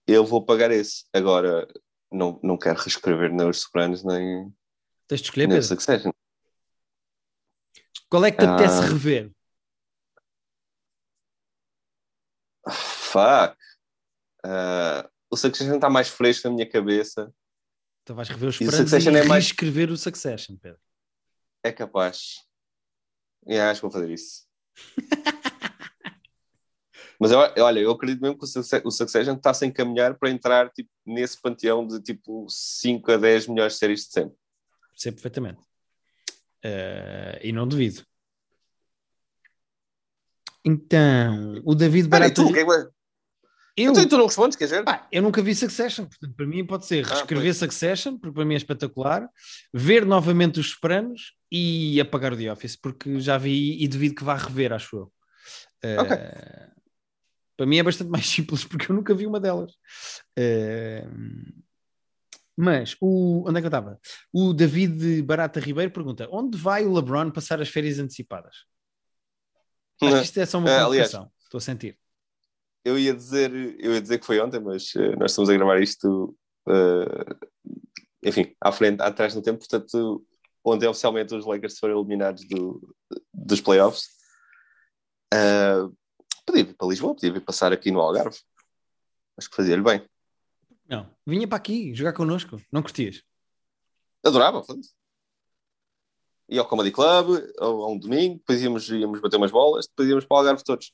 Eu vou pagar esse. Agora, não, não quero reescrever nem os Sopranos nem, Tens de escolher, nem Pedro. Succession. Qual é que te apetece Ah. rever? Fuck. Uh, o Succession está mais fresco na minha cabeça. Então vais rever os E o Sopranos e Succession é mais- reescrever o Succession, Pedro. É capaz. Yeah, acho que vou fazer isso. Mas eu, olha, eu acredito mesmo que o Succe- o Succession está-se a encaminhar para entrar tipo, nesse panteão de tipo 5 a 10 melhores séries de sempre. Sei perfeitamente. Eh, e não duvido. Então, o David Barata. vai- Eu, Então tu não respondes, quer dizer? pá, eu nunca vi Succession, portanto, para mim pode ser Ah, reescrever Succession, porque para mim é espetacular, ver novamente Os Sopranos e apagar o The Office, porque já vi e devido que vá rever, acho eu. Ok. Para mim é bastante mais simples, porque eu nunca vi uma delas. Eh, mas, o, onde é que eu estava? O David Barata Ribeiro pergunta: onde vai o LeBron passar as férias antecipadas? Acho que isto é só uma aliás, provocação, estou a sentir. Eu ia dizer, eu ia dizer que foi ontem, mas eh, nós estamos a gravar isto, eh, enfim, à frente, atrás no tempo, portanto, ontem oficialmente os Lakers foram eliminados do, dos playoffs. Eh, podia vir para Lisboa, podia vir passar aqui no Algarve. Acho que fazia-lhe bem. Não, vinha para aqui jogar connosco, não curtias? Adorava, foda-se. Ia ao Comedy Club, ao- a um domingo, depois íamos, íamos bater umas bolas, depois íamos para o Algarve todos.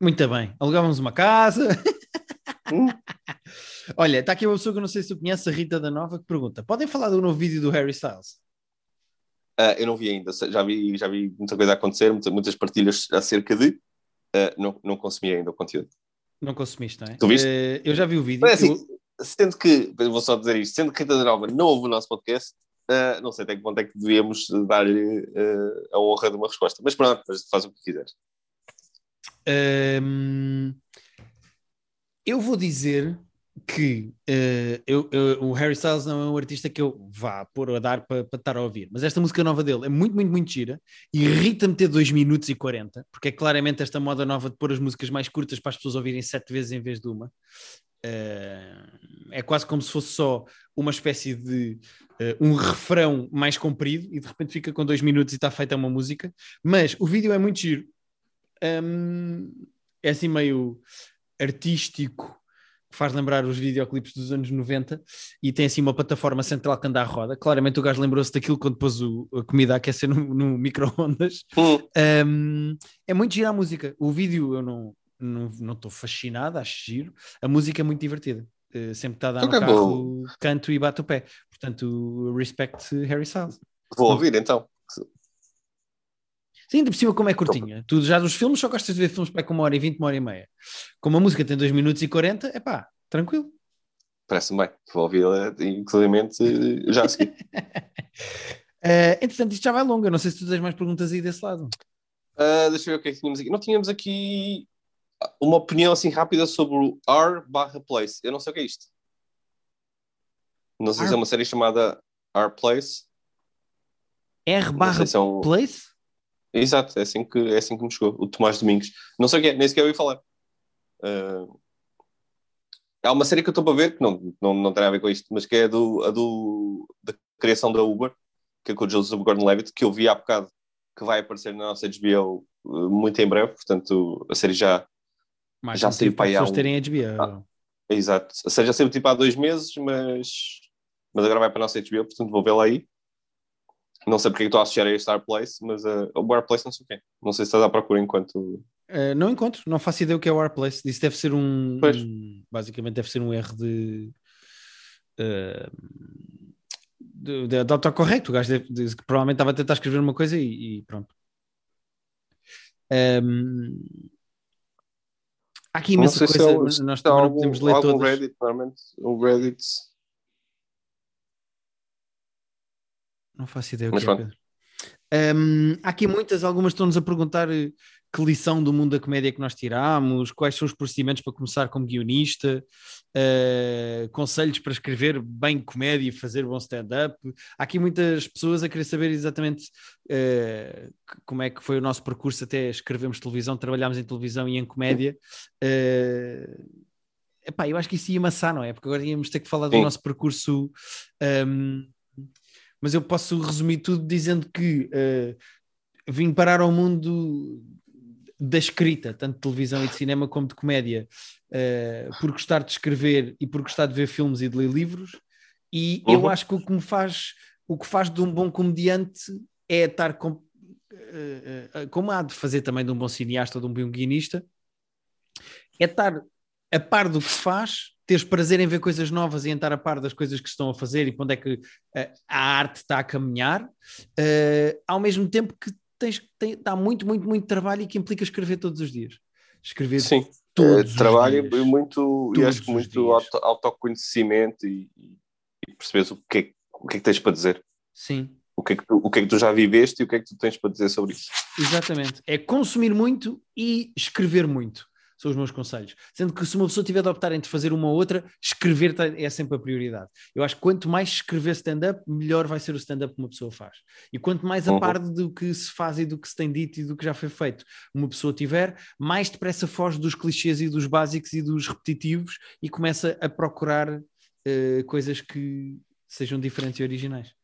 Muito bem, alugávamos uma casa. Hum. Olha, está aqui uma pessoa que eu não sei se tu conheces, a Rita da Nova, que pergunta: podem falar do novo vídeo do Harry Styles? Ah, eu não vi ainda, já vi, já vi muita coisa a acontecer, muita- muitas partilhas acerca de. ah, não, não consumi ainda o conteúdo. Não consumiste, não é? Tu viste? Eh, eu já vi o vídeo. Mas assim, eu- sendo que, vou só dizer isto, sendo que Rita Nova não ouve o nosso podcast, ah, não sei até que ponto é que devíamos dar-lhe ah, a honra de uma resposta. Mas pronto, faz o que quiseres. Hum, eu vou dizer que eh, eu- eu- o Harry Styles não é um artista que eu vá pôr a dar para estar a ouvir, mas esta música nova dele é muito, muito, muito gira e irrita-me ter 2 minutos e 40, porque é claramente esta moda nova de pôr as músicas mais curtas para as pessoas ouvirem sete vezes em vez de uma. Eh, é quase como se fosse só uma espécie de eh, um refrão mais comprido e de repente fica com dois minutos e está feita uma música, mas o vídeo é muito giro. Hum, é assim meio artístico, que faz lembrar os videoclipes dos anos 90 e tem assim uma plataforma central que anda à roda. Claramente o gajo lembrou-se daquilo quando pôs o- a comida a aquecer no, no micro-ondas. Hum, Um, é muito gira a música. O vídeo eu não não estou fascinado, acho giro. A música é muito divertida. Uh, sempre está a dar no Ok, carro, canto e bato o pé. Portanto, respect Harry Styles. vou ouvir então. Sim, de cima como é curtinha. Tu já dos filmes só gostas de ver filmes para com uma hora e vinte, uma hora e meia. Como a música tem 2 minutos e 40, é pá, tranquilo. Parece-me bem. Vou ouvi-la, inclusive, já a seguir. Uh, entretanto, isto já vai longa. Não sei se tu tens mais perguntas aí desse lado. Ah, deixa eu ver o que é que tínhamos aqui. Não tínhamos aqui uma opinião assim rápida sobre o R barra Place. Eu não sei o que é isto. Não sei se R- é uma série chamada R Place. R barra se é um... place? Exato, é assim, que, é assim que me chegou. O Tomás Domingos. Não sei o que é, nem sequer ouvi falar. Ah, há uma série que eu estou para ver, que não, não, não tem a ver com isto, mas que é do, a do, da criação da Uber, que é com o Joseph Gordon-Levitt, que eu vi há bocado, que vai aparecer na nossa HBO uh, muito em breve, portanto a série já, Mais Já saiu para aí há um- terem HBO. Ah. exato, a série já saiu tipo há dois meses, mas, mas agora vai para a nossa HBO, portanto vou vê-la aí. Não sei porque é estou a associar a este Star Place, mas uh, o Bar Place não sei o quê. Não sei se estás à procura enquanto. Uh, não encontro, não faço ideia o que é o R-Place. Isso deve ser um, um- Basicamente, deve ser um erro de. uh, de, de, autocorrecto. O gajo deve- de- que provavelmente estava a tentar escrever uma coisa e, e pronto. Um, há aqui imensa coisa, é o- nós também algum, podemos ler algum todas. Reddit, normalmente o Reddit. Não faço ideia o Mas que é. Pedro. Hum, há aqui muitas, algumas estão-nos a perguntar eh, que lição do mundo da comédia que nós tiramos, quais são os procedimentos para começar como guionista, eh, conselhos para escrever bem comédia e fazer bom stand-up. Há aqui muitas pessoas a querer saber exatamente c- como é que foi o nosso percurso até escrevemos televisão, trabalhámos em televisão e em comédia. Eh, epá, eu acho que isso ia amassar, não é? Porque agora íamos ter que falar do Sim. nosso percurso. hum, mas eu posso resumir tudo dizendo que eh, vim parar ao mundo da escrita, tanto de televisão e de cinema como de comédia, eh, por gostar de escrever e por gostar de ver filmes e de ler livros. E eu Uhum. acho que o que me faz, o que faz de um bom comediante é estar com, eh, eh, como há de fazer também de um bom cineasta ou de um bom guionista, é estar a par do que se faz, teres prazer em ver coisas novas e em estar a par das coisas que estão a fazer e para onde é que a arte está a caminhar, ao mesmo tempo que tens, tem, dá muito, muito, muito trabalho e que implica escrever todos os dias. Escrever Sim. Todos Uh, trabalho os dias. muito, e acho que muito auto, autoconhecimento e, e percebes o que, é, que- o que é que tens para dizer. Sim, O que, é que tu, o que é que tu já viveste e o que é que tu tens para dizer sobre isso. exatamente. É consumir muito e escrever muito. São os meus conselhos. Sendo que se uma pessoa tiver de optar entre fazer uma ou outra, escrever é sempre a prioridade. Eu acho que quanto mais escrever stand-up, melhor vai ser o stand-up que uma pessoa faz. E quanto mais a Uhum. par do que se faz e do que se tem dito e do que já foi feito uma pessoa tiver, mais depressa foge dos clichês e dos básicos e dos repetitivos e começa a procurar eh, coisas que sejam diferentes e originais.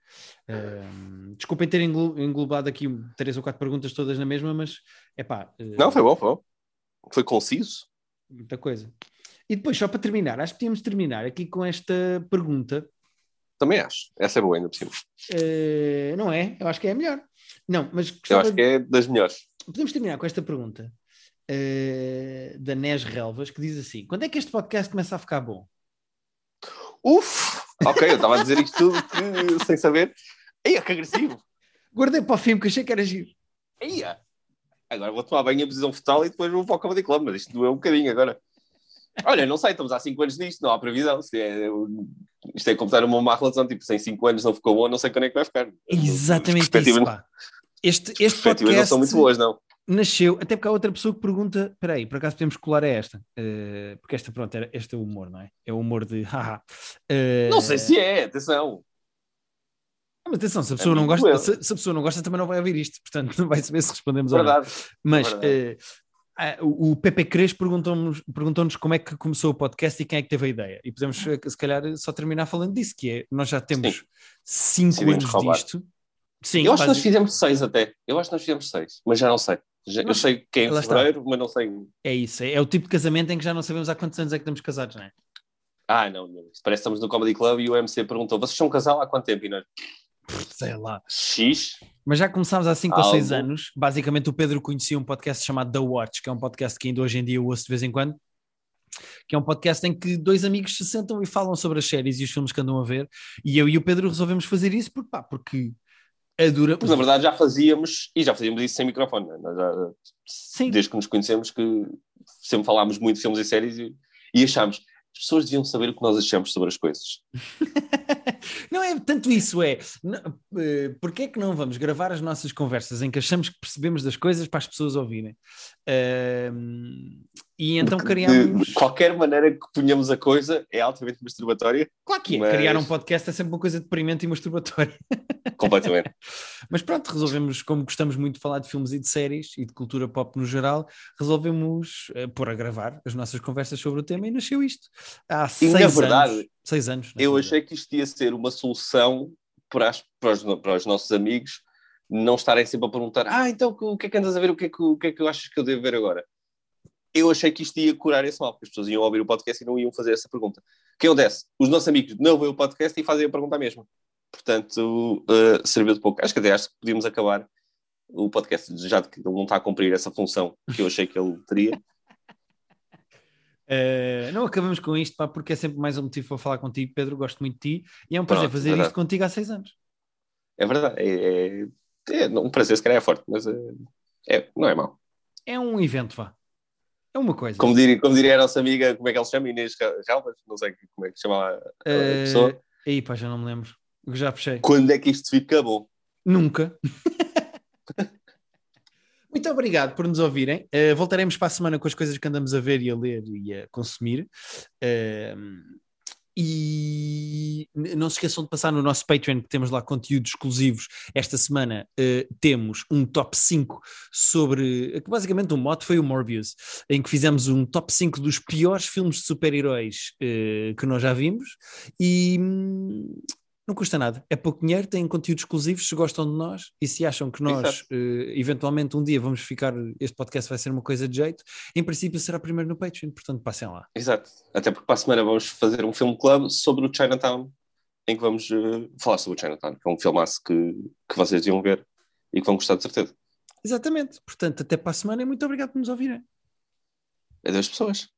Ahm, desculpem ter englo- englobado aqui três ou quatro perguntas todas na mesma, mas é pá, Não, foi bom, foi bom. Foi conciso. muita coisa. E depois, só para terminar, acho que podíamos terminar aqui com esta pergunta, Também acho. Essa é boa ainda por cima. Eh, não é? Eu acho que é a melhor. Não, mas Eu gostava acho que é das melhores. podemos terminar com esta pergunta eh, da Nes Relvas, que diz assim: quando é que este podcast começa a ficar bom? Uf! Ok, eu estava a dizer isto tudo que- sem saber. Eia, que agressivo! Guardei para o filme que achei que era giro. Eia! Agora vou tomar banho em posição fetal e depois vou para o Comedy Club, mas isto doeu um bocadinho agora. Olha, não sei, estamos há 5 anos nisto, não há previsão. Se é, isto é completar uma má relação, tipo, se em 5 anos não ficou bom, não sei quando é que vai ficar. Exatamente isso, pá. Este, as este podcast não são muito boas, não. nasceu, até porque há outra pessoa que pergunta: espera aí, por acaso podemos colar a esta? Eh, porque esta, pronto, era, este é o humor, não é? É o humor de haha. Eh, Não sei se é, atenção. Mas atenção, se a pessoa, não Amigo gosta, se, se a pessoa não gosta, também não vai ouvir isto, portanto não vai saber se respondemos ou não. Verdade. Mas Verdade. eh, ah, o Pepe Cres perguntou-nos perguntou como é que começou o podcast e quem é que teve a ideia. E podemos, eh, se calhar, só terminar falando disso, que é, nós já temos cinco Decidimos anos roubar. disto. Sim, Eu acho que nós fizemos 6 até. Eu acho que nós fizemos 6, mas já não sei. Já- Eu sei que é em Lá está. fevereiro, mas não sei. é isso, é, é o tipo de casamento em que já não sabemos há quantos anos é que estamos casados, não é? Ah, não, não. Parece que estamos no Comedy Club e o MC perguntou: vocês são um casal há quanto tempo? E nós, Sei lá. X. Mas já começámos há 5 ou 6 Algo. anos. Basicamente, o Pedro conhecia um podcast chamado The Watch, que é um podcast que ainda hoje em dia eu ouço de vez em quando. Que é um podcast em que dois amigos se sentam e falam sobre as séries e os filmes que andam a ver. E eu e o Pedro resolvemos fazer isso porque, pá, porque adora. Porque na verdade já fazíamos, e já fazíamos isso sem microfone. né? Já- desde que nos conhecemos, que sempre falámos muito de filmes e séries e, e achámos pessoas deviam saber o que nós achamos sobre as coisas. não é tanto isso, é eh, porque é que não vamos gravar as nossas conversas em que achamos que percebemos das coisas para as pessoas ouvirem? Ahm, e então De- criámos. De qualquer maneira que ponhamos a coisa, é altamente masturbatória, Claro que é, mas- criar um podcast é sempre uma coisa deprimente e masturbatória. completamente. Mas pronto, resolvemos, como gostamos muito de falar de filmes e de séries e de cultura pop no geral, resolvemos eh, pôr a gravar as nossas conversas sobre o tema e nasceu isto. Há E, seis na anos. verdade, Seis anos. Eu realidade. achei que isto ia ser uma solução para, as- para os, para os nossos amigos não estarem sempre a perguntar: Ah, então o que é que andas a ver? O que é que, o que, é que achas que eu devo ver agora? Eu achei que isto ia curar esse mal, porque as pessoas iam ouvir o podcast e não iam fazer essa pergunta. O que acontece? Os nossos amigos não veem o podcast e fazem a pergunta mesmo. Portanto, uh, serviu de pouco. Acho que até acho que podíamos acabar o podcast, já que ele não está a cumprir essa função que eu achei que ele teria. Eh, não acabamos com isto, pá, porque é sempre mais um motivo para falar contigo, Pedro. Gosto muito de ti e é um prazer Pronto, fazer verdade. isto contigo há seis anos. É verdade. É, é, é, um prazer, se calhar é forte, mas uh, é, não é mau. É um evento, vá. É uma coisa. Como diria, como diria a nossa amiga, como é que ela se chama? Inês Ra- Ralvas? Não sei como é que se chama a, a Eh, pessoa. Aí, pá, já não me lembro. Já fechei. Quando é que isto fica bom? Nunca. Muito obrigado por nos ouvirem. Uh, voltaremos para a semana com as coisas que andamos a ver e a ler e a consumir. Uh, e não se esqueçam de passar no nosso Patreon, que temos lá conteúdos exclusivos. Esta semana uh, temos um top 5 sobre. que basicamente o mote foi o Morbius, em que fizemos um top 5 dos piores filmes de super-heróis uh, que nós já vimos. E. não custa nada, é pouco dinheiro, têm conteúdos exclusivos, se gostam de nós e se acham que nós eh, eventualmente um dia vamos ficar, este podcast vai ser uma coisa de jeito, em princípio será primeiro no Patreon, portanto passem lá. Exato. Até porque para a semana vamos fazer um filme club sobre o Chinatown, em que vamos uh, falar sobre o Chinatown, que é um filmaço que, que vocês iam ver e que vão gostar de certeza. Exatamente, portanto até para a semana e muito obrigado por nos ouvirem. É das pessoas.